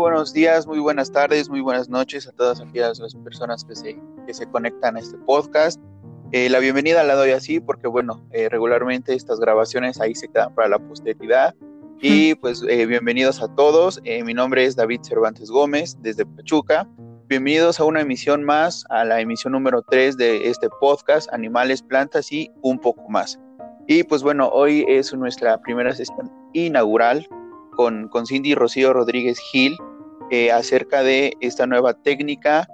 buenos días, muy buenas tardes, muy buenas noches a todas aquellas las personas que se, que se conectan a este podcast. Eh, la bienvenida la doy así porque, bueno, eh, regularmente estas grabaciones ahí se quedan para la posteridad. Y pues eh, bienvenidos a todos. mi nombre es David Cervantes Gómez desde Pachuca. Bienvenidos a una emisión más, a la emisión número 3 de este podcast, Animales, Plantas y un poco más. Y pues bueno, hoy es nuestra primera sesión inaugural con, con Cindy Rocío Rodríguez Gil eh, acerca de esta nueva técnica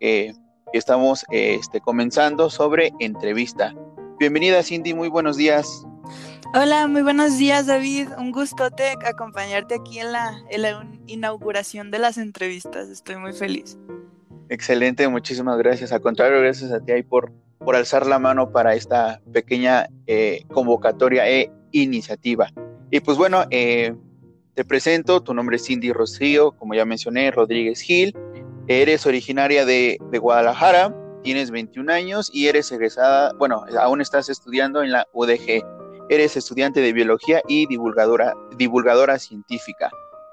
que estamos este, comenzando sobre entrevista. Bienvenida Cindy, muy buenos días. Hola, muy buenos días David, un gustote acompañarte aquí en la, en la inauguración de las entrevistas, estoy muy feliz. Excelente, muchísimas gracias. Al contrario, gracias a ti ahí por, por alzar la mano para esta pequeña eh, convocatoria e iniciativa. Y pues bueno, eh, te presento, tu nombre es Cindy Rocío, como ya mencioné, Rodríguez Gil. Eres originaria de, Guadalajara, tienes 21 años y eres egresada, bueno, aún estás estudiando en la UDG. Eres estudiante de biología y divulgadora, divulgadora científica.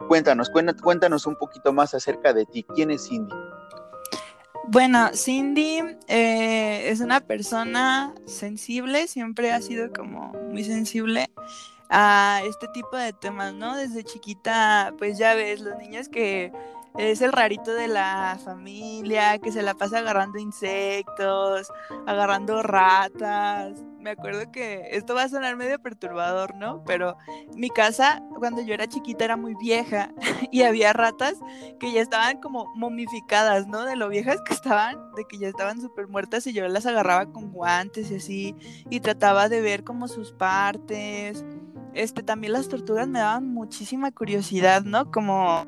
Cuéntanos, cuéntanos un poquito más acerca de ti. ¿Quién es Cindy? Bueno, Cindy eh, es una persona sensible, siempre ha sido como muy sensible a este tipo de temas, ¿no? Desde chiquita, pues ya ves, los niños que es el rarito de la familia, que se la pasa agarrando insectos, agarrando ratas. Me acuerdo que esto va a sonar medio perturbador, ¿no? Pero mi casa, cuando yo era chiquita, era muy vieja y había ratas que ya estaban como momificadas, ¿no? De lo viejas que estaban, de que ya estaban súper muertas y yo las agarraba con guantes y así, y trataba de ver como sus partes este, también las tortugas me daban muchísima curiosidad, ¿no? Como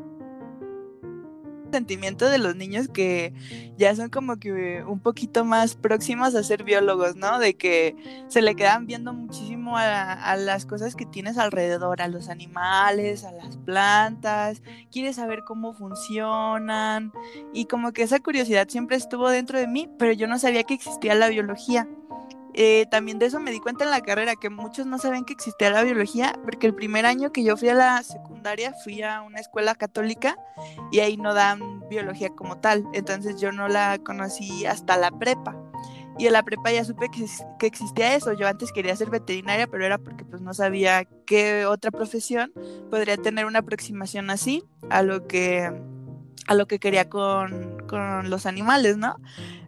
sentimiento de los niños que ya son como que un poquito más próximos a ser biólogos, ¿no? De que se le quedan viendo muchísimo a, a, las cosas que tienes alrededor, a los animales, a las plantas, quieres saber cómo funcionan y como que esa curiosidad siempre estuvo dentro de mí, pero yo no sabía que existía la biología. Eh, también de eso me di cuenta en la carrera, que muchos no saben que existía la biología, porque el primer año que yo fui a la secundaria fui a una escuela católica y ahí no dan biología como tal, entonces yo no la conocí hasta la prepa. Y en la prepa ya supe que, que existía eso. Yo antes quería ser veterinaria, pero era porque pues no sabía qué otra profesión podría tener una aproximación así a lo que a lo que quería con, con los animales, ¿no?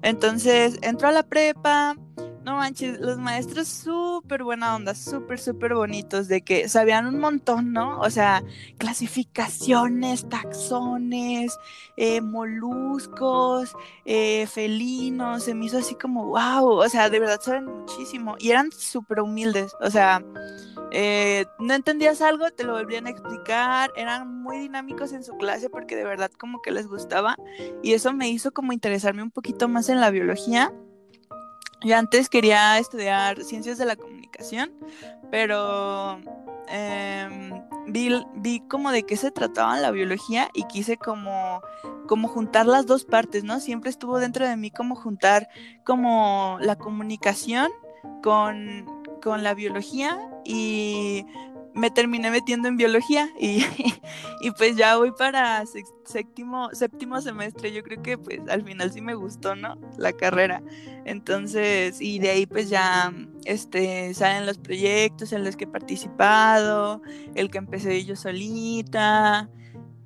Entonces entró a la prepa, no manches, los maestros súper buena onda, súper, súper bonitos, de que sabían un montón, ¿no? O sea, clasificaciones, taxones, eh, moluscos, eh, felinos, se me hizo así como, wow, o sea, de verdad saben muchísimo y eran súper humildes, o sea, eh, no entendías algo, te lo volvían a explicar, eran muy dinámicos en su clase porque de verdad como que les gustaba y eso me hizo como interesarme un poquito más en la biología yo antes quería estudiar ciencias de la comunicación, pero em, vi, como de qué se trataba la biología y quise como, como juntar las dos partes, ¿no? Siempre estuvo dentro de mí como juntar como la comunicación con, con la biología y me terminé metiendo en biología y, y pues ya voy para séptimo, séptimo semestre. Yo creo que pues al final sí me gustó, ¿no? La carrera. Entonces, y de ahí pues ya este, salen los proyectos en los que he participado, el que empecé yo solita.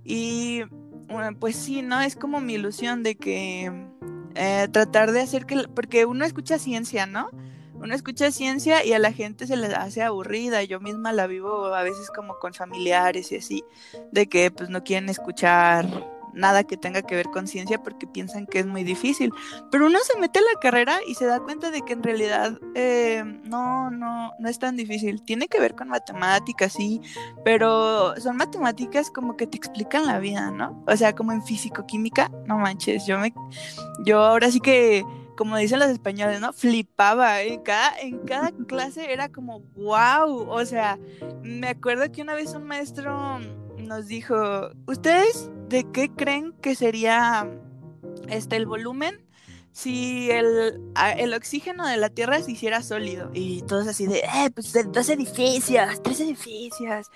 Y pues sí, ¿no? Es como mi ilusión de que eh, tratar de hacer que, porque uno escucha ciencia, ¿no? Uno escucha ciencia y a la gente se le hace aburrida. Yo misma la vivo a veces como con familiares y así, de que pues no quieren escuchar nada que tenga que ver con ciencia porque piensan que es muy difícil. Pero uno se mete en la carrera y se da cuenta de que en realidad eh, no, no, no es tan difícil. Tiene que ver con matemáticas, sí, pero son matemáticas como que te explican la vida, ¿no? O sea, como en físico-química, no manches, yo me, yo ahora sí que como dicen los españoles, ¿no? Flipaba. En cada, en cada clase era como, wow. O sea, me acuerdo que una vez un maestro nos dijo, ¿ustedes de qué creen que sería este el volumen si el, el, oxígeno de la Tierra se hiciera sólido. Y todos así de, eh, pues dos edificios, tres edificios,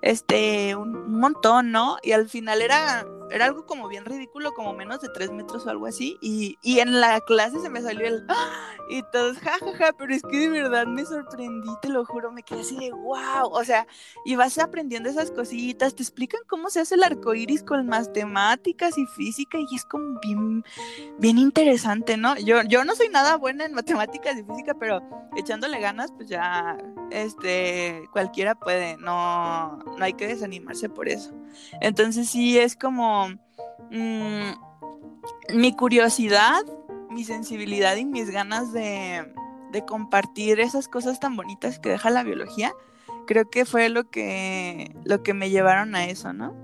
este, un, montón, ¿no? Y al final era era algo como bien ridículo, como menos de tres metros o algo así, y, y en la clase se me salió el, y todos, jajaja, ja, ja, pero es que de verdad me sorprendí, te lo juro, me quedé así de, wow, o sea, y vas aprendiendo esas cositas, te explican cómo se hace el arco iris con matemáticas y física, y es como bien, bien interesante, ¿no? Yo, yo no soy nada buena en matemáticas y física, pero echándole ganas, pues ya, este, cualquiera puede, no, no hay que desanimarse por eso. Entonces sí es como mmm, mi curiosidad, mi sensibilidad y mis ganas de, de, compartir esas cosas tan bonitas que deja la biología, creo que fue lo que, lo que me llevaron a eso, ¿no?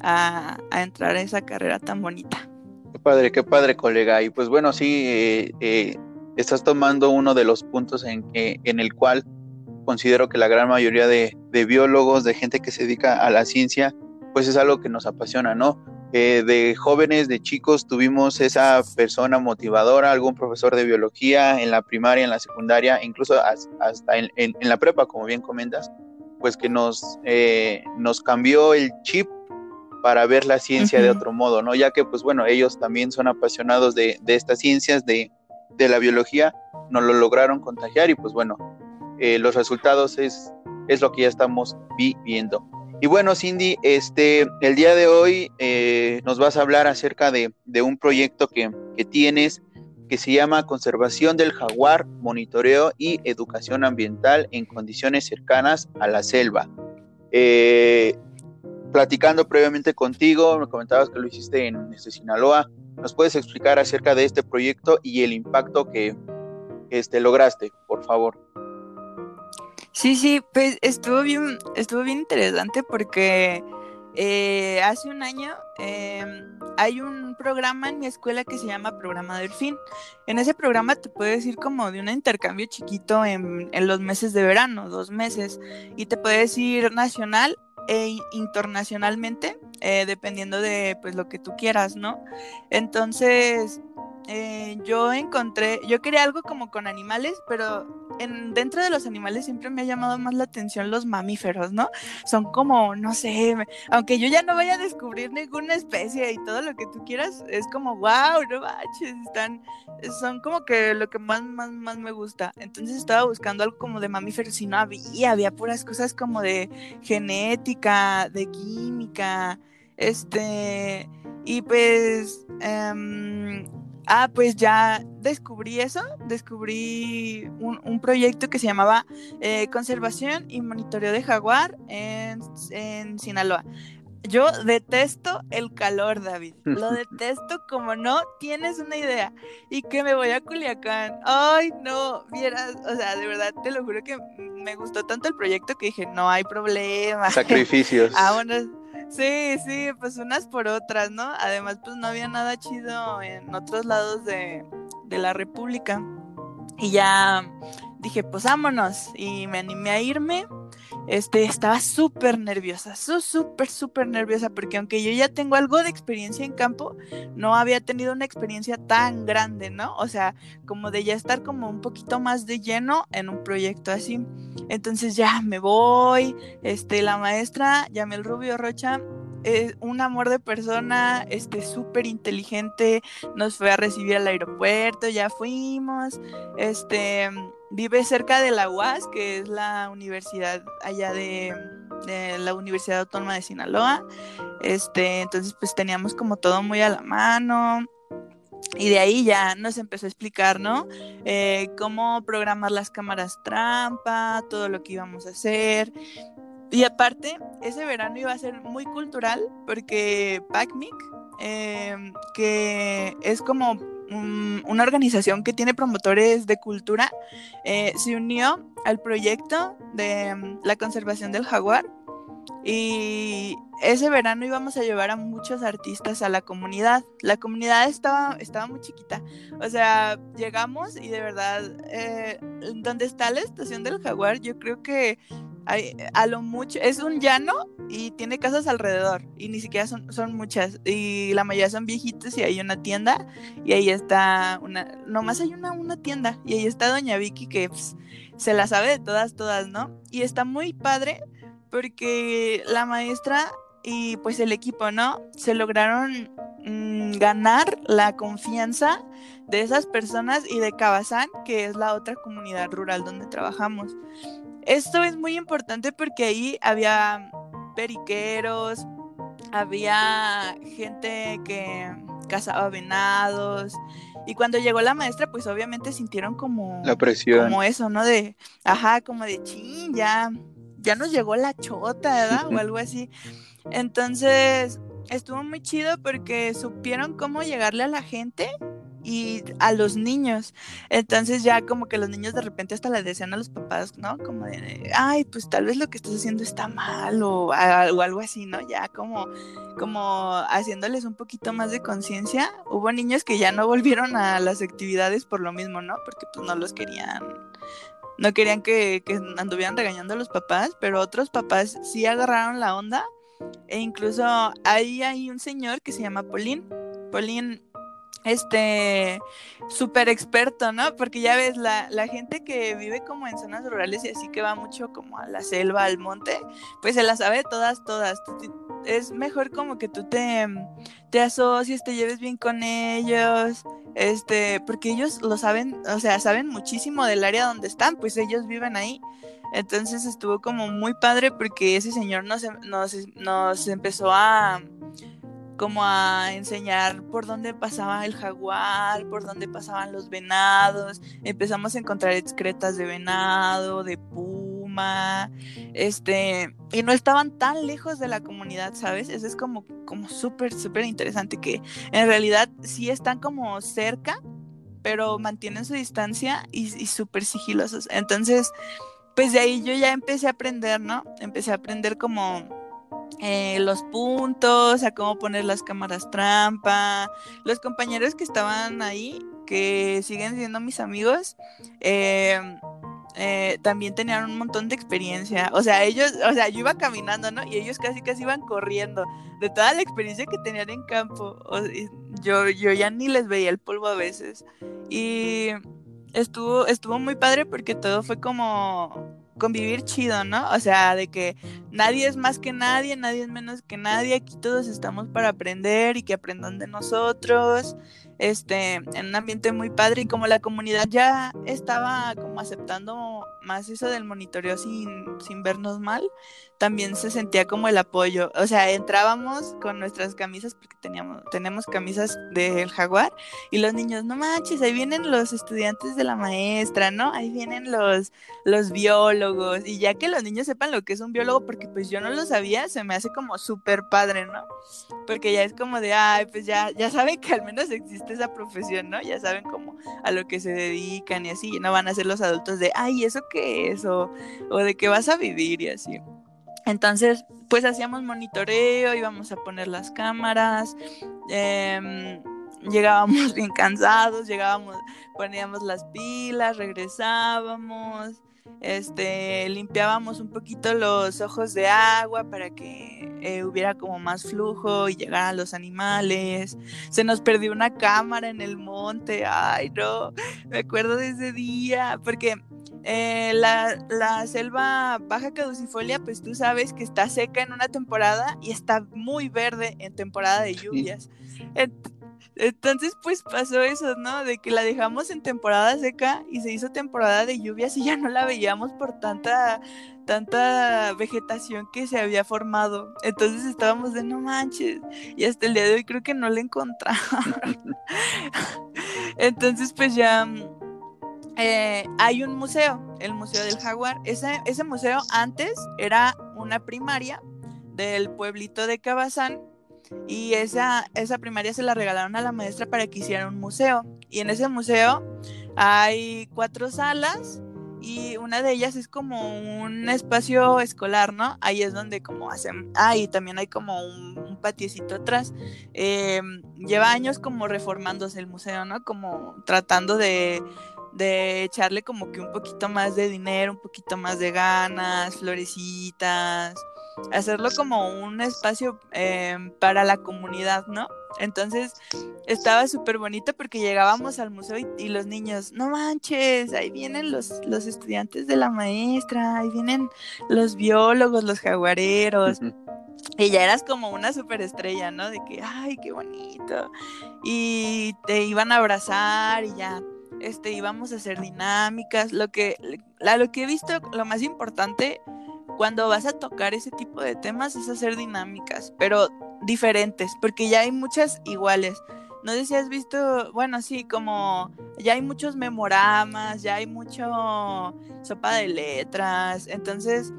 A, a entrar a esa carrera tan bonita. Qué padre, qué padre, colega. Y pues bueno, sí, eh, eh, estás tomando uno de los puntos en, que, en el cual considero que la gran mayoría de, de biólogos, de gente que se dedica a la ciencia, pues es algo que nos apasiona, ¿no? Eh, de jóvenes, de chicos, tuvimos esa persona motivadora, algún profesor de biología en la primaria, en la secundaria, incluso hasta en, la prepa, como bien comentas, pues que nos, eh, nos cambió el chip para ver la ciencia de otro modo, ¿no? Ya que, pues bueno, ellos también son apasionados de, estas ciencias, de, la biología, nos lo lograron contagiar y pues bueno, eh, los resultados es, es lo que ya estamos viviendo. Y bueno, Cindy, este, el día de hoy eh, nos vas a hablar acerca de, un proyecto que, tienes que se llama Conservación del Jaguar, Monitoreo y Educación Ambiental en Condiciones Cercanas a la Selva. Eh, platicando previamente contigo, me comentabas que lo hiciste en Sinaloa. ¿Nos puedes explicar acerca de este proyecto y el impacto que este, lograste, por favor? Sí, sí, pues estuvo bien, estuvo bien interesante porque eh, hace un año em, hay un programa en mi escuela que se llama Programa Delfín. En ese programa te puedes ir como de un intercambio chiquito en, en los meses de verano, dos meses, y te puedes ir nacional e internacionalmente, eh, dependiendo de pues lo que tú quieras, ¿no? Entonces, eh, yo encontré, yo quería algo como con animales, pero en, dentro de los animales siempre me ha llamado más la atención los mamíferos, ¿no? Son como, no sé, aunque yo ya no vaya a descubrir ninguna especie y todo lo que tú quieras, es como, wow, no manches, están, son como que lo que más, más, más me gusta. Entonces estaba buscando algo como de mamíferos y no había, había puras cosas como de genética, de química, este, y pues... Um, Ah, pues ya descubrí eso, descubrí un, proyecto que se llamaba eh, Conservación y Monitoreo de Jaguar en, Sinaloa. Yo detesto el calor, David. Lo detesto como no tienes una idea. Y que me voy a Culiacán. Ay, no, vieras, o sea, de verdad te lo juro que me gustó tanto el proyecto que dije, no hay problema. Sacrificios. Vámonos. Sí, sí, pues unas por otras, ¿no? Además, pues no había nada chido en otros lados de, de la República. Y ya dije, pues vámonos. Y me animé a irme este, estaba súper nerviosa, súper, súper nerviosa, porque aunque yo ya tengo algo de experiencia en campo, no había tenido una experiencia tan grande, ¿no? O sea, como de ya estar como un poquito más de lleno en un proyecto así. Entonces ya me voy, este, la maestra, Yamel Rubio Rocha, es un amor de persona, este, súper inteligente, nos fue a recibir al aeropuerto, ya fuimos, este, vive cerca de la UAS, que es la universidad allá de, la Universidad Autónoma de Sinaloa. Este, entonces pues teníamos como todo muy a la mano. Y de ahí ya nos empezó a explicar, ¿no? Eh, cómo programar las cámaras trampa, todo lo que íbamos a hacer. Y aparte, ese verano iba a ser muy cultural porque PACMIC, eh, que es como una organización que tiene promotores de cultura, eh, se unió al proyecto de mm, la conservación del jaguar y ese verano íbamos a llevar a muchos artistas a la comunidad. La comunidad estaba, estaba muy chiquita. O sea, llegamos y de verdad, eh, donde está la estación del jaguar, yo creo que hay, a lo mucho, es un llano y tiene casas alrededor y ni siquiera son, son muchas y la mayoría son viejitos y hay una tienda y ahí está una, nomás hay una, una tienda y ahí está doña Vicky que pues, se la sabe de todas, todas, ¿no? Y está muy padre porque la maestra y pues el equipo, ¿no? Se lograron mm, ganar la confianza de esas personas y de Cabazán, que es la otra comunidad rural donde trabajamos. Esto es muy importante porque ahí había periqueros, había gente que cazaba venados, y cuando llegó la maestra, pues obviamente sintieron como... La presión. Como eso, ¿no? De, ajá, como de, ching, ya, ya nos llegó la chota, ¿verdad? o algo así. Entonces, estuvo muy chido porque supieron cómo llegarle a la gente y a los niños. Entonces ya como que los niños de repente hasta le decían a los papás, ¿no? Como de, ay, pues tal vez lo que estás haciendo está mal o, algo así, ¿no? Ya como, como haciéndoles un poquito más de conciencia. Hubo niños que ya no volvieron a las actividades por lo mismo, ¿no? Porque pues no los querían. No querían que, que anduvieran regañando a los papás, pero otros papás sí agarraron la onda. E incluso ahí hay un señor que se llama Polín. Polín este súper experto, ¿no? Porque ya ves, la, la, gente que vive como en zonas rurales y así que va mucho como a la selva, al monte, pues se las sabe todas, todas. Es mejor como que tú te, te asocies, te lleves bien con ellos, este, porque ellos lo saben, o sea, saben muchísimo del área donde están, pues ellos viven ahí. Entonces estuvo como muy padre porque ese señor nos, nos, nos empezó a como a enseñar por dónde pasaba el jaguar, por dónde pasaban los venados. Empezamos a encontrar excretas de venado, de puma, este, y no estaban tan lejos de la comunidad, ¿sabes? Eso es como, como súper, súper interesante que en realidad sí están como cerca, pero mantienen su distancia y, y súper sigilosos. Entonces, pues de ahí yo ya empecé a aprender, ¿no? Empecé a aprender como eh, los puntos, a cómo poner las cámaras trampa. Los compañeros que estaban ahí, que siguen siendo mis amigos, em, eh, también tenían un montón de experiencia. O sea, ellos, o sea, yo iba caminando, ¿no? Y ellos casi casi iban corriendo de toda la experiencia que tenían en campo. yo, yo ya ni les veía el polvo a veces. Y estuvo, estuvo muy padre porque todo fue como convivir chido, ¿no? O sea, de que nadie es más que nadie, nadie es menos que nadie, aquí todos estamos para aprender y que aprendan de nosotros este, en un ambiente muy padre y como la comunidad ya estaba como aceptando más eso del monitoreo sin, sin vernos mal, también se sentía como el apoyo. O sea, entrábamos con nuestras camisas, porque teníamos, tenemos camisas del jaguar, y los niños, no manches, ahí vienen los estudiantes de la maestra, ¿no? Ahí vienen los, los biólogos, y ya que los niños sepan lo que es un biólogo, porque pues yo no lo sabía, se me hace como súper padre, ¿no? Porque ya es como de, ay, pues ya, ya saben que al menos existe esa profesión, ¿no? Ya saben cómo a lo que se dedican y así, no van a ser los adultos de, ay, ¿eso qué es? O, de qué vas a vivir y así. Entonces, pues hacíamos monitoreo, íbamos a poner las cámaras, em, llegábamos bien cansados, llegábamos, poníamos las pilas, regresábamos, este, limpiábamos un poquito los ojos de agua para que eh, hubiera como más flujo y llegaran los animales. Se nos perdió una cámara en el monte, ay no, me acuerdo de ese día, porque eh, la, la, selva baja caducifolia, pues tú sabes que está seca en una temporada y está muy verde en temporada de lluvias. Entonces, pues pasó eso, ¿no? De que la dejamos en temporada seca y se hizo temporada de lluvias y ya no la veíamos por tanta, tanta vegetación que se había formado. Entonces estábamos de no manches. Y hasta el día de hoy creo que no la encontramos. Entonces, pues ya eh, hay un museo, el Museo del Jaguar. Ese, ese museo antes era una primaria del pueblito de Cabazán y esa, esa primaria se la regalaron a la maestra para que hiciera un museo. Y en ese museo hay cuatro salas y una de ellas es como un espacio escolar, ¿no? Ahí es donde como hacen, ah, y también hay como un, un patiecito atrás. Em, lleva años como reformándose el museo, ¿no? Como tratando de, de echarle como que un poquito más de dinero, un poquito más de ganas, florecitas, hacerlo como un espacio em, para la comunidad, ¿no? Entonces estaba súper bonito porque llegábamos al museo y, los niños, no manches, ahí vienen los, los estudiantes de la maestra, ahí vienen los biólogos, los jaguareros. y ya eras como una superestrella, ¿no? De que, ay, qué bonito. Y te iban a abrazar y ya, este, íbamos a hacer dinámicas. Lo que, lo que he visto, lo más importante cuando vas a tocar ese tipo de temas es hacer dinámicas, pero diferentes, porque ya hay muchas iguales. No sé si has visto, bueno, sí, como ya hay muchos memoramas, ya hay mucho sopa de letras, entonces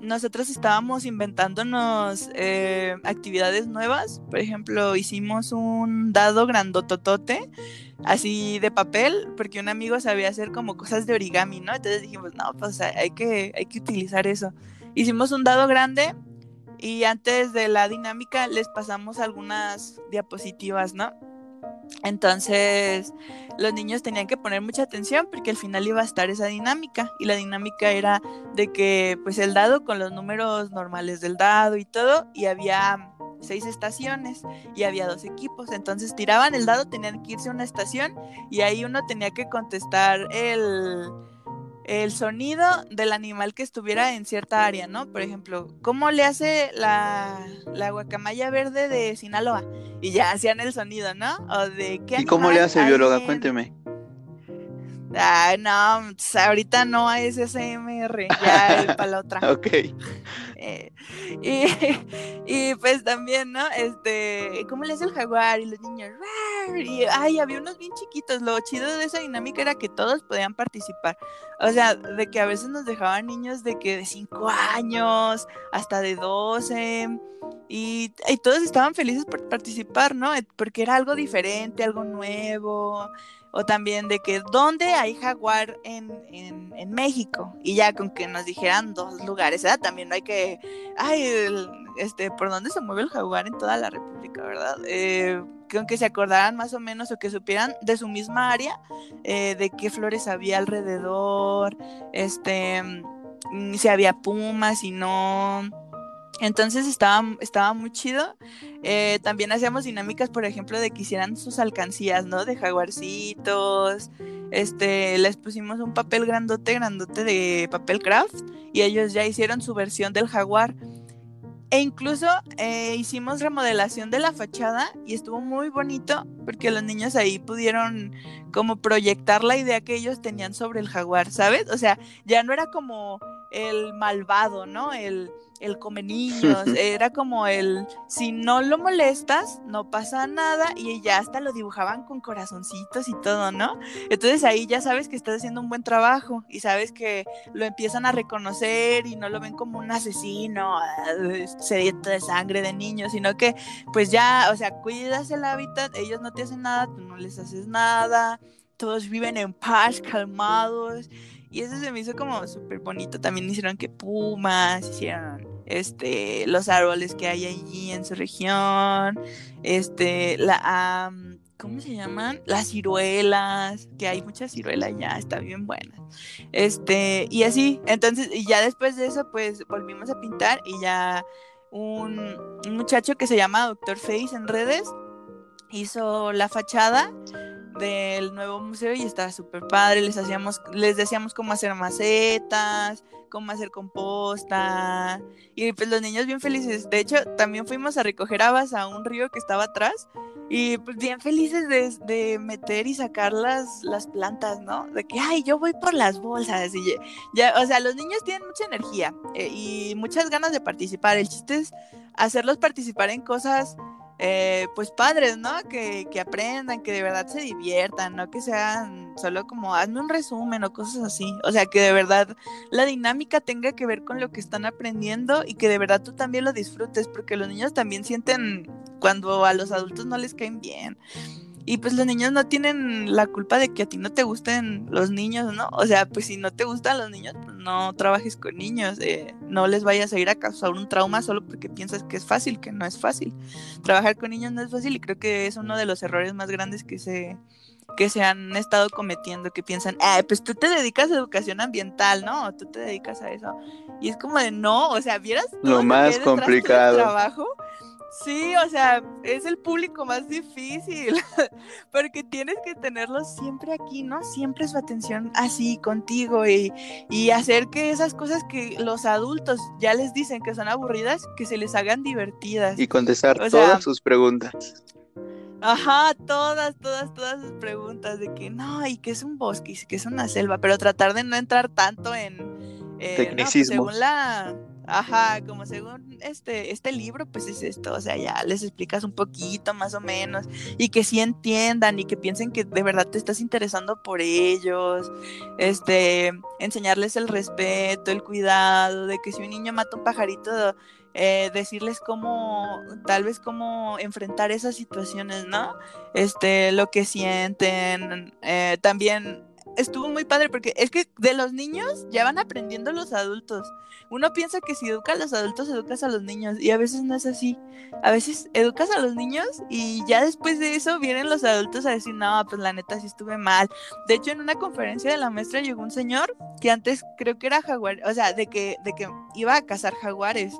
nosotros estábamos inventándonos eh, actividades nuevas. Por ejemplo, hicimos un dado grandototote, así de papel, porque un amigo sabía hacer como cosas de origami, ¿no? Entonces dijimos, no, pues hay que, hay que utilizar eso. Hicimos un dado grande y antes de la dinámica les pasamos algunas diapositivas, ¿no? Entonces los niños tenían que poner mucha atención porque al final iba a estar esa dinámica y la dinámica era de que pues el dado con los números normales del dado y todo y había seis estaciones y había dos equipos entonces tiraban el dado tenían que irse a una estación y ahí uno tenía que contestar el el sonido del animal que estuviera en cierta área, ¿no? Por ejemplo, ¿cómo le hace la, la guacamaya verde de Sinaloa? Y ya hacían el sonido, ¿no? O de qué ¿Y cómo le hace bióloga? Cuénteme. Ay, no, pues, ahorita no hay SMR, ya para la otra. ok. Eh, y, y, pues también, ¿no? Este, ¿cómo le hace el jaguar? Y los niños, y ay, había unos bien chiquitos. Lo chido de esa dinámica era que todos podían participar. O sea, de que a veces nos dejaban niños de que de 5 años hasta de 12. Y, y, todos estaban felices por participar, ¿no? Porque era algo diferente, algo nuevo o también de que dónde hay jaguar en, en, México y ya con que nos dijeran dos lugares, ¿verdad? También no hay que, ay, este, por dónde se mueve el jaguar en toda la República, ¿verdad? Eh, con que se acordaran más o menos o que supieran de su misma área, eh, de qué flores había alrededor, este, mm, si había pumas, y no entonces estaba, estaba muy chido. Eh, también hacíamos dinámicas, por ejemplo, de que hicieran sus alcancías, ¿no? De jaguarcitos. Este, les pusimos un papel grandote, grandote de papel craft y ellos ya hicieron su versión del jaguar. E incluso eh, hicimos remodelación de la fachada y estuvo muy bonito porque los niños ahí pudieron como proyectar la idea que ellos tenían sobre el jaguar, ¿sabes? O sea, ya no era como el malvado, ¿no? El, el come niños, era como el, si no lo molestas, no pasa nada, y ya hasta lo dibujaban con corazoncitos y todo, ¿no? Entonces ahí ya sabes que estás haciendo un buen trabajo y sabes que lo empiezan a reconocer y no lo ven como un asesino sediento de sangre de niños, sino que pues ya, o sea, cuidas el hábitat, ellos no te hacen nada, tú no les haces nada, todos viven en paz, calmados y eso se me hizo como súper bonito. También hicieron que pumas, hicieron este, los árboles que hay allí en su región, este, la, ¿cómo se llaman? Las ciruelas, que hay muchas ciruelas ya, está bien buenas. Este, y así, entonces, y ya después de eso, pues volvimos a pintar y ya un, un muchacho que se llama Doctor Face en redes hizo la fachada del nuevo museo y estaba súper padre. Les hacíamos, les decíamos cómo hacer macetas, cómo hacer composta. Y pues los niños bien felices. De hecho, también fuimos a recoger habas a un río que estaba atrás. Y pues bien felices de, meter y sacar las, las plantas, ¿no? De que, ay, yo voy por las bolsas. Y ya, o sea, los niños tienen mucha energía eh, y muchas ganas de participar. El chiste es hacerlos participar en cosas eh, pues padres, ¿no? Que, que, aprendan, que de verdad se diviertan, no que sean solo como hazme un resumen o cosas así. O sea, que de verdad la dinámica tenga que ver con lo que están aprendiendo y que de verdad tú también lo disfrutes, porque los niños también sienten cuando a los adultos no les caen bien. Y pues los niños no tienen la culpa de que a ti no te gusten los niños, ¿no? O sea, pues si no te gustan los niños, pues no trabajes con niños, eh, no les vayas a ir a causar un trauma solo porque piensas que es fácil, que no es fácil. Trabajar con niños no es fácil y creo que es uno de los errores más grandes que se, que se han estado cometiendo, que piensan, ah, pues tú te dedicas a educación ambiental, ¿no? Tú te dedicas a eso. Y es como de no, o sea, ¿vieras? Lo más complicado. trabajo? Sí, o sea, es el público más difícil, porque tienes que tenerlo siempre aquí, ¿no? Siempre su atención así contigo y, y, hacer que esas cosas que los adultos ya les dicen que son aburridas, que se les hagan divertidas. Y contestar todas sus preguntas. Ajá, todas, todas, todas sus preguntas de que no, y que es un bosque, y que es una selva, pero tratar de no entrar tanto en... Eh, Tecnicismo. según la Ajá, como según este, este libro, pues es esto, o sea, ya les explicas un poquito más o menos y que sí entiendan y que piensen que de verdad te estás interesando por ellos, este, enseñarles el respeto, el cuidado, de que si un niño mata un pajarito, eh, decirles cómo, tal vez cómo enfrentar esas situaciones, ¿no? Este, lo que sienten, eh, también estuvo muy padre porque es que de los niños ya van aprendiendo los adultos. Uno piensa que si educa a los adultos, educas a los niños y a veces no es así. A veces educas a los niños y ya después de eso vienen los adultos a decir, no, pues la neta sí estuve mal. De hecho, en una conferencia de la maestra llegó un señor que antes creo que era jaguar, o sea, de que, de que iba a cazar jaguares.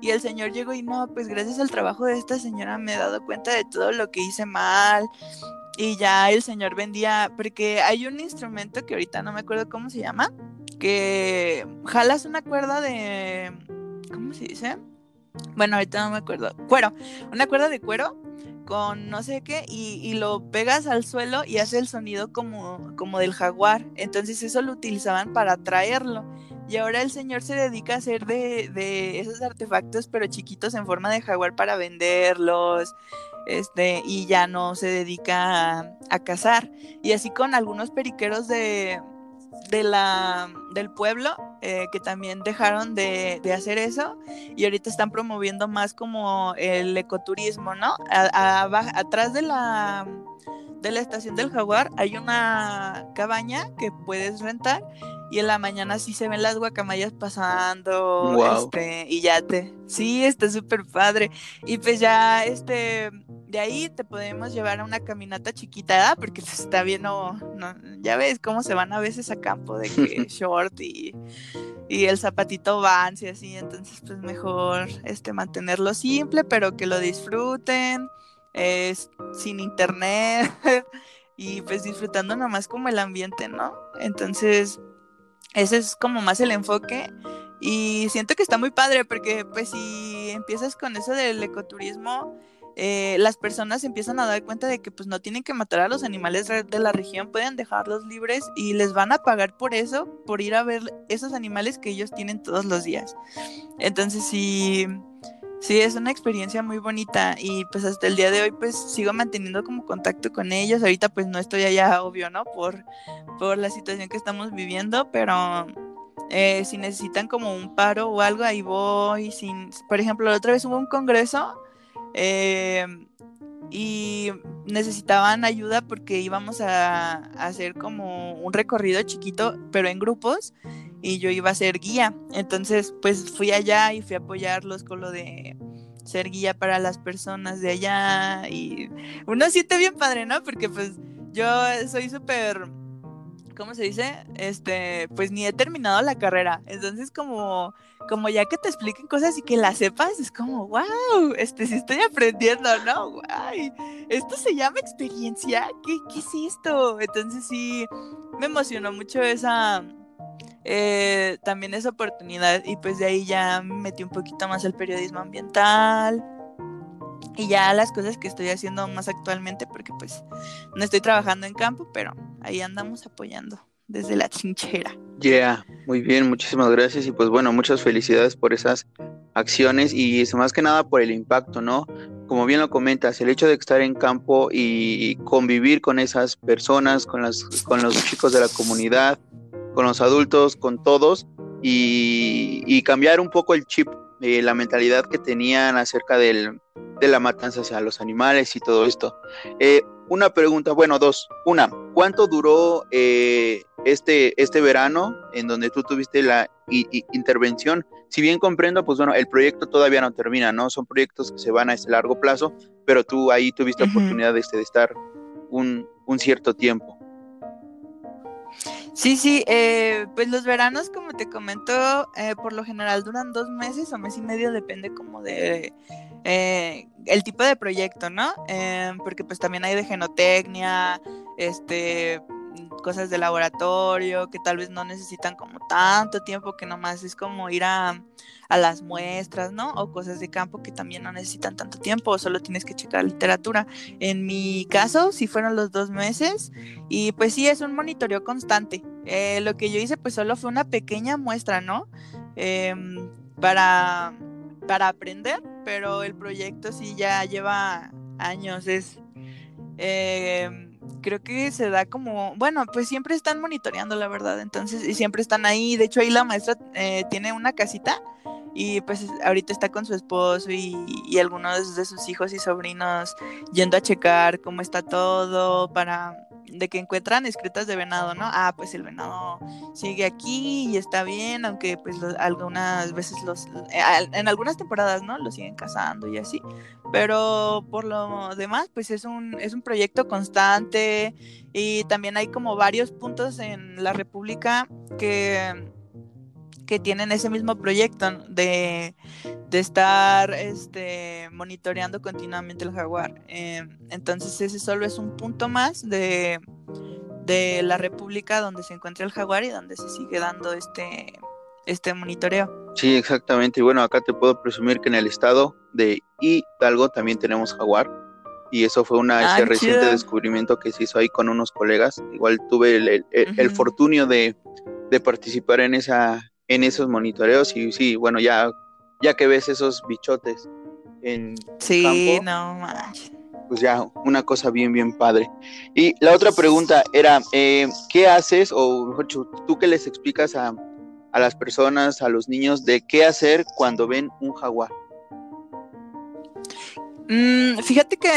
Y el señor llegó y no, pues gracias al trabajo de esta señora me he dado cuenta de todo lo que hice mal y ya el señor vendía, porque hay un instrumento que ahorita no me acuerdo cómo se llama, que jalas una cuerda de, ¿cómo se dice? Bueno, ahorita no me acuerdo, cuero, una cuerda de cuero con no sé qué y, y, lo pegas al suelo y hace el sonido como, como del jaguar. Entonces eso lo utilizaban para atraerlo. Y ahora el señor se dedica a hacer de, de esos artefactos pero chiquitos en forma de jaguar para venderlos este, y ya no se dedica a, cazar. Y así con algunos periqueros de, de la, del pueblo eh, que también dejaron de, hacer eso y ahorita están promoviendo más como el ecoturismo, ¿no? atrás de la, de la estación del jaguar hay una cabaña que puedes rentar y en la mañana sí se ven las guacamayas pasando este y ya te sí está súper padre. Y pues ya este de ahí te podemos llevar a una caminata chiquita porque pues, está bien no, ya ves cómo se van a veces a campo de que short y, y el zapatito Vans y así. Entonces pues mejor este mantenerlo simple pero que lo disfruten es sin internet y pues disfrutando nomás como el ambiente no entonces ese es como más el enfoque. Y siento que está muy padre porque pues si empiezas con eso del ecoturismo, eh, las personas empiezan a dar cuenta de que pues no tienen que matar a los animales de la región, pueden dejarlos libres y les van a pagar por eso, por ir a ver esos animales que ellos tienen todos los días. Entonces sí, Sí, es una experiencia muy bonita y pues hasta el día de hoy pues sigo manteniendo como contacto con ellos. Ahorita pues no estoy allá, obvio, ¿no? Por, por la situación que estamos viviendo, pero eh, si necesitan como un paro o algo, ahí voy. Sin, por ejemplo, la otra vez hubo un congreso eh, y necesitaban ayuda porque íbamos a, a hacer como un recorrido chiquito, pero en grupos y yo iba a ser guía. Entonces, pues fui allá y fui a apoyarlos con lo de ser guía para las personas de allá y uno siente bien padre, ¿no? Porque pues yo soy súper, ¿cómo se dice? Este, pues ni he terminado la carrera. Entonces como, como ya que te expliquen cosas y que las sepas, es como, wow, este, sí estoy aprendiendo, ¿no? Guay, esto se llama experiencia. ¿Qué, ¿Qué es esto? Entonces sí, me emocionó mucho esa eh, también esa oportunidad y pues de ahí ya me metí un poquito más al periodismo ambiental y ya las cosas que estoy haciendo más actualmente porque pues no estoy trabajando en campo, pero ahí andamos apoyando desde la trinchera. Yeah, muy bien, muchísimas gracias y pues bueno, muchas felicidades por esas acciones y más que nada por el impacto, ¿no? Como bien lo comentas, el hecho de estar en campo y convivir con esas personas, con, las, con los chicos de la comunidad, con los adultos, con todos, y, cambiar un poco el chip, eh, la mentalidad que tenían acerca del, de la matanza hacia los animales y todo esto. Eh, una pregunta, bueno, dos. Una, ¿cuánto duró eh, este, este verano en donde tú tuviste la intervención? Si bien comprendo, pues bueno, el proyecto todavía no termina, ¿no? Son proyectos que se van a este largo plazo, pero tú ahí tuviste oportunidad de, este, de estar un, un cierto tiempo. Sí, sí, eh, pues los veranos, como te comento, eh, por lo general duran dos meses o mes y medio, depende como de eh, el tipo de proyecto, ¿no? porque pues también hay de genotecnia, este, cosas de laboratorio que tal vez no necesitan como tanto tiempo, que nomás es como ir a, las muestras, ¿no? O cosas de campo que también no necesitan tanto tiempo, solo tienes que checar literatura. En mi caso, sí fueron los dos meses y pues sí, es un monitoreo constante. Eh, lo que yo hice pues solo fue una pequeña muestra, ¿no? Em, para, para aprender, pero el proyecto sí ya lleva años, es... Eh, creo que se da como, bueno, pues siempre están monitoreando, la verdad, entonces, y siempre están ahí, de hecho ahí la maestra eh, tiene una casita y pues ahorita está con su esposo y, y, algunos de sus hijos y sobrinos yendo a checar cómo está todo para de que encuentran escritas de venado, ¿no? Ah, pues el venado sigue aquí y está bien, aunque pues algunas veces los, eh, en algunas temporadas, ¿no? Lo siguen cazando y así, pero por lo demás, pues es un, es un proyecto constante y también hay como varios puntos en la República que que tienen ese mismo proyecto de, estar este, monitoreando continuamente el jaguar. Eh, entonces ese solo es un punto más de, de, la República donde se encuentra el jaguar y donde se sigue dando este, este monitoreo. Sí, exactamente. Y bueno, acá te puedo presumir que en el estado de Hidalgo también tenemos jaguar. Y eso fue un ah, reciente descubrimiento que se hizo ahí con unos colegas. Igual tuve el, el, fortunio de, de participar en esa en esos monitoreos y sí, bueno, ya, ya que ves esos bichotes en sí, no Pues ya, una cosa bien, bien padre. Y la otra pregunta era, eh, ¿qué haces, o mejor tú qué les explicas a, a las personas, a los niños, de qué hacer cuando ven un jaguar? Mm, fíjate que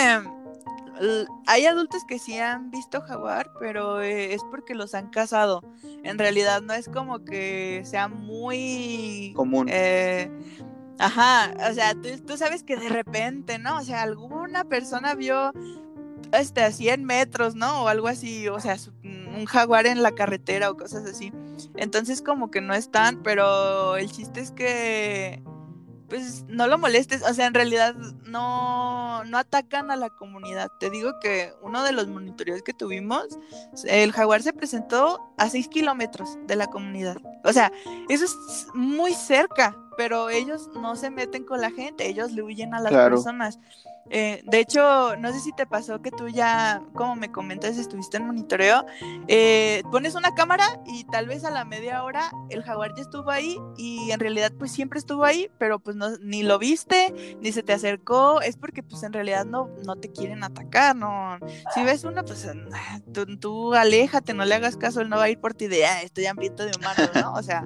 hay adultos que sí han visto jaguar, pero eh, es porque los han cazado. En realidad no es como que sea muy común. Eh, ajá, o sea, tú, sabes que de repente, ¿no? O sea, alguna persona vio este, a 100 metros, ¿no? O algo así, o sea, un jaguar en la carretera o cosas así. Entonces como que no están, pero el chiste es que pues no lo molestes, o sea, en realidad no, no atacan a la comunidad. Te digo que uno de los monitoreos que tuvimos, el jaguar se presentó a 6 kilómetros de la comunidad. O sea, eso es muy cerca, pero ellos no se meten con la gente, ellos le huyen a las personas. Eh, de hecho, no sé si te pasó que tú ya, como me comentas, estuviste en monitoreo, eh, pones una cámara y tal vez a la media hora el jaguar ya estuvo ahí y en realidad pues siempre estuvo ahí, pero pues no, ni lo viste, ni se te acercó, es porque pues en realidad no, no te quieren atacar, no. Si ves uno, pues tú, tú aléjate, no le hagas caso, él no va a ir por ti de, ah, estoy hambriento de humanos, ¿no? O sea,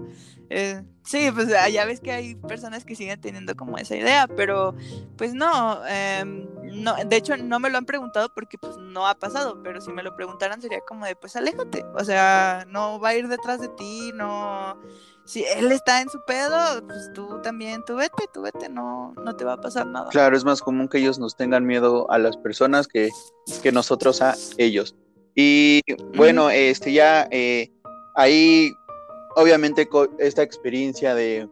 eh, sí, pues ah, ya ves que hay personas que siguen teniendo como esa idea, pero pues no, em, no, de hecho no me lo han preguntado porque pues no ha pasado, pero si me lo preguntaran sería como de pues aléjate, o sea, no va a ir detrás de ti, no, si él está en su pedo, pues tú también, tú vete, tú vete, no, no te va a pasar nada. Claro, es más común que ellos nos tengan miedo a las personas que, que nosotros a ellos. Y bueno, este ya eh, ahí obviamente esta experiencia de,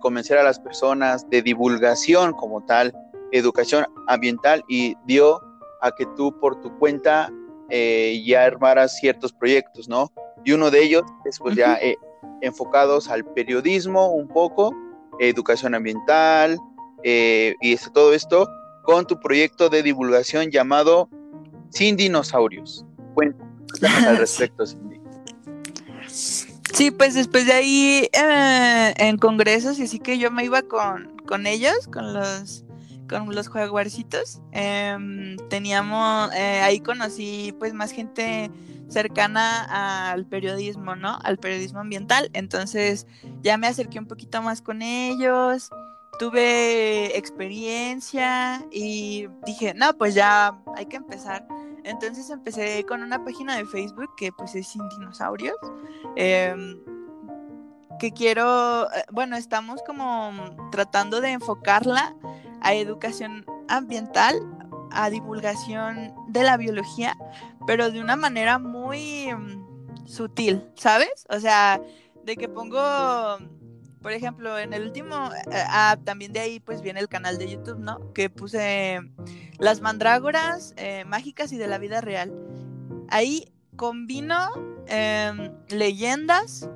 convencer a las personas, de divulgación como tal, educación ambiental y dio a que tú por tu cuenta eh, ya armaras ciertos proyectos, ¿no? Y uno de ellos es pues ya eh, enfocados al periodismo un poco, educación ambiental eh, y todo esto con tu proyecto de divulgación llamado Sin Dinosaurios. Cuéntanos al respecto, Cindy. Sí, pues después de ahí eh, en congresos, y así que yo me iba con, con ellos, con los con los jaguarcitos. Em, teníamos, eh, ahí conocí pues más gente cercana al periodismo, ¿no? Al periodismo ambiental. Entonces ya me acerqué un poquito más con ellos, tuve experiencia y dije, no, pues ya hay que empezar entonces empecé con una página de Facebook que pues es Sin Dinosaurios. Em, que quiero, eh, bueno, estamos como tratando de enfocarla a educación ambiental, a divulgación de la biología, pero de una manera muy sutil, ¿sabes? O sea, de que pongo, por ejemplo, en el último, eh, ah, también de ahí pues viene el canal de YouTube, ¿no? Que puse las mandrágoras eh, mágicas y de la vida real. Ahí combino em, leyendas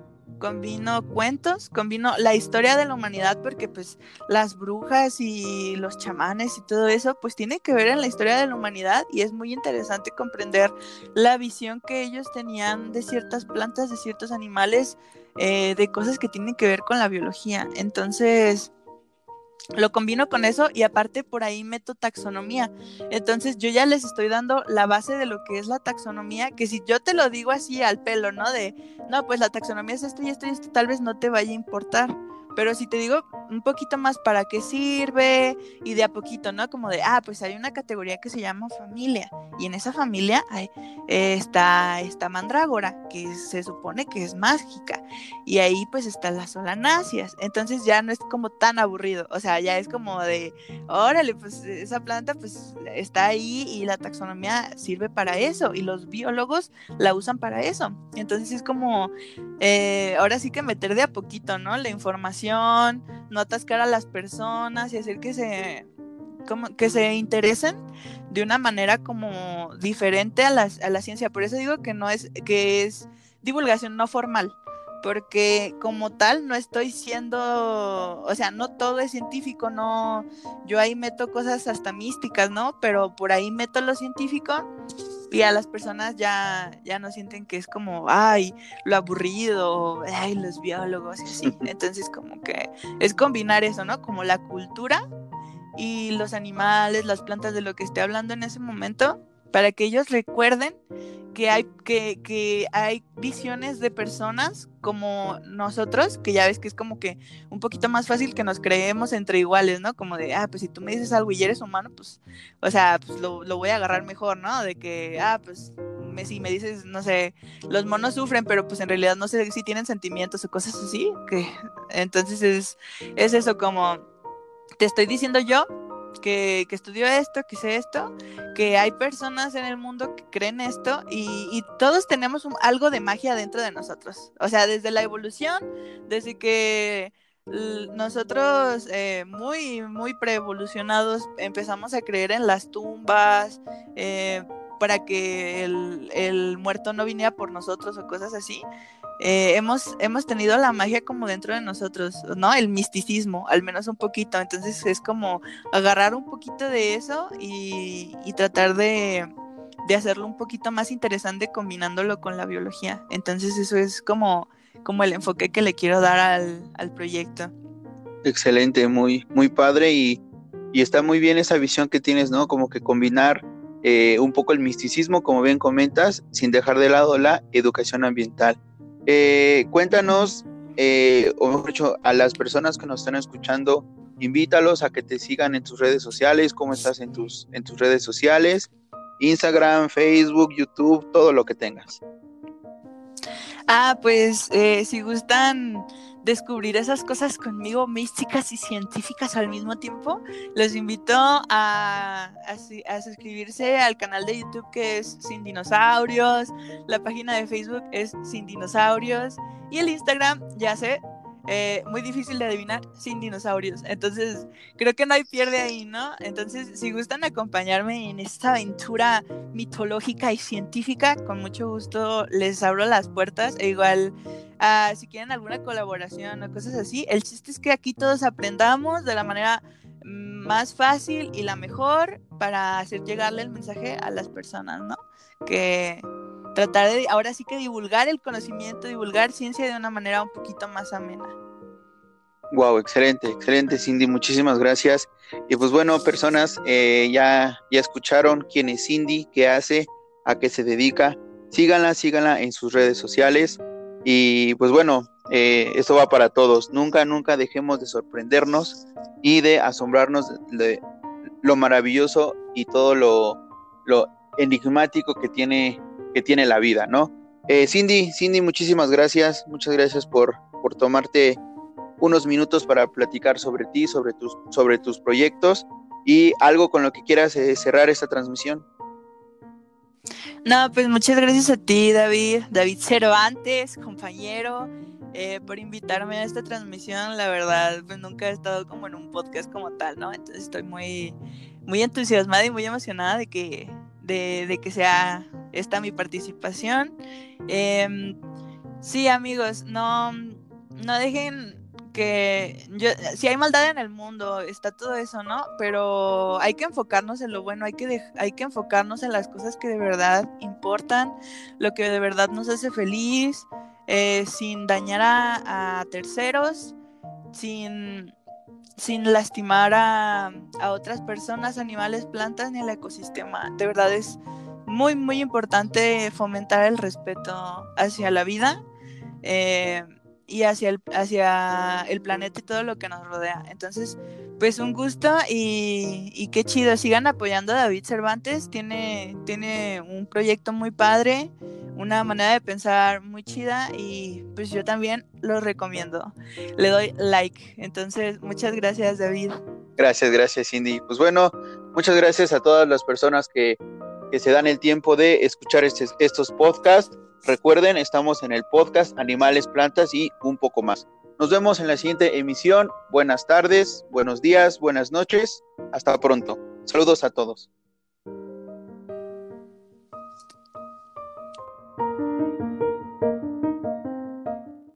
combino cuentos, combino la historia de la humanidad porque pues las brujas y los chamanes y todo eso pues tiene que ver en la historia de la humanidad y es muy interesante comprender la visión que ellos tenían de ciertas plantas, de ciertos animales, eh, de cosas que tienen que ver con la biología. Entonces lo combino con eso y aparte por ahí meto taxonomía. Entonces yo ya les estoy dando la base de lo que es la taxonomía, que si yo te lo digo así al pelo, ¿no? De, no, pues la taxonomía es esto y esto y esto, tal vez no te vaya a importar. Pero si te digo un poquito más para qué sirve y de a poquito, ¿no? Como de, ah, pues hay una categoría que se llama familia y en esa familia hay, está esta mandrágora que se supone que es mágica y ahí pues están las solanáceas. Entonces ya no es como tan aburrido, o sea, ya es como de, órale, pues esa planta pues está ahí y la taxonomía sirve para eso y los biólogos la usan para eso. Entonces es como, eh, ahora sí que meter de a poquito, ¿no? La información no atascar a las personas y hacer que se, como, que se interesen de una manera como diferente a la, a la ciencia. Por eso digo que no es, que es divulgación no formal porque como tal no estoy siendo, o sea, no todo es científico, no, yo ahí meto cosas hasta místicas, ¿no? Pero por ahí meto lo científico y a las personas ya, ya no sienten que es como, ay, lo aburrido, ay, los biólogos y así. Entonces como que es combinar eso, ¿no? Como la cultura y los animales, las plantas de lo que esté hablando en ese momento, para que ellos recuerden que hay, que, que hay visiones de personas como nosotros, que ya ves que es como que un poquito más fácil que nos creemos entre iguales, ¿no? Como de, ah, pues si tú me dices algo y eres humano, pues, o sea, pues lo, lo voy a agarrar mejor, ¿no? De que, ah, pues me, si me dices, no sé, los monos sufren, pero pues en realidad no sé si tienen sentimientos o cosas así, que entonces es, es eso como, te estoy diciendo yo que, estudió esto, que sé esto, que hay personas en el mundo que creen esto y, todos tenemos algo de magia dentro de nosotros. O sea, desde la evolución, desde que nosotros eh, muy, muy preevolucionados empezamos a creer en las tumbas, eh, para que el, el, muerto no viniera por nosotros o cosas así. Eh, hemos, hemos tenido la magia como dentro de nosotros, ¿no? El misticismo, al menos un poquito. Entonces es como agarrar un poquito de eso y, tratar de, hacerlo un poquito más interesante combinándolo con la biología. Entonces eso es como, como el enfoque que le quiero dar al, proyecto. Excelente, muy, muy padre y, y, está muy bien esa visión que tienes, ¿no? Como que combinar eh, un poco el misticismo, como bien comentas, sin dejar de lado la educación ambiental. Eh, cuéntanos, eh, o mejor dicho, a las personas que nos están escuchando, invítalos a que te sigan en tus redes sociales, cómo estás en tus, en tus redes sociales, Instagram, Facebook, YouTube, todo lo que tengas. Ah, pues si gustan descubrir esas cosas conmigo, místicas y científicas al mismo tiempo, los invito a, a, suscribirse al canal de YouTube que es Sin Dinosaurios, la página de Facebook es Sin Dinosaurios y el Instagram, ya sé, eh, muy difícil de adivinar, sin dinosaurios. Entonces, creo que no hay pierde ahí, ¿no? Entonces, si gustan acompañarme en esta aventura mitológica y científica, con mucho gusto les abro las puertas. E igual, uh, si quieren alguna colaboración o cosas así, el chiste es que aquí todos aprendamos de la manera más fácil y la mejor para hacer llegarle el mensaje a las personas, ¿no? Que tratar de, ahora sí que divulgar el conocimiento, divulgar ciencia de una manera un poquito más amena. Wow, excelente, excelente Cindy, muchísimas gracias. Y pues bueno, personas, eh, ya, ya escucharon quién es Cindy, qué hace, a qué se dedica. Síganla, síganla en sus redes sociales. Y pues bueno, eh, esto va para todos. Nunca, nunca dejemos de sorprendernos y de asombrarnos de lo maravilloso y todo lo, lo enigmático que tiene que tiene la vida, ¿no? Eh, Cindy, Cindy, muchísimas gracias, muchas gracias por, por tomarte unos minutos para platicar sobre ti, sobre tus, sobre tus proyectos y algo con lo que quieras eh, cerrar esta transmisión. No, pues muchas gracias a ti, David, David Cervantes, compañero, eh, por invitarme a esta transmisión. La verdad, pues nunca he estado como en un podcast como tal, ¿no? Entonces estoy muy, muy entusiasmada y muy emocionada de que, de, que sea esta mi participación. Em, sí, amigos, no, no dejen que si hay maldad en el mundo, está todo eso, ¿no? Pero hay que enfocarnos en lo bueno, hay que, hay que enfocarnos en las cosas que de verdad importan, lo que de verdad nos hace feliz, eh, sin dañar a, terceros, sin, sin lastimar a, otras personas, animales, plantas ni al ecosistema. De verdad es muy, muy importante fomentar el respeto hacia la vida. Eh, y hacia el, hacia el planeta y todo lo que nos rodea. Entonces, pues un gusto y, qué chido. Sigan apoyando a David Cervantes. Tiene, tiene un proyecto muy padre, una manera de pensar muy chida y pues yo también lo recomiendo. Le doy like. Entonces, muchas gracias, David. Gracias, gracias, Cindy. Pues bueno, muchas gracias a todas las personas que, que se dan el tiempo de escuchar este, estos podcasts. Recuerden, estamos en el podcast Animales, Plantas y un poco más. Nos vemos en la siguiente emisión. Buenas tardes, buenos días, buenas noches. Hasta pronto. Saludos a todos.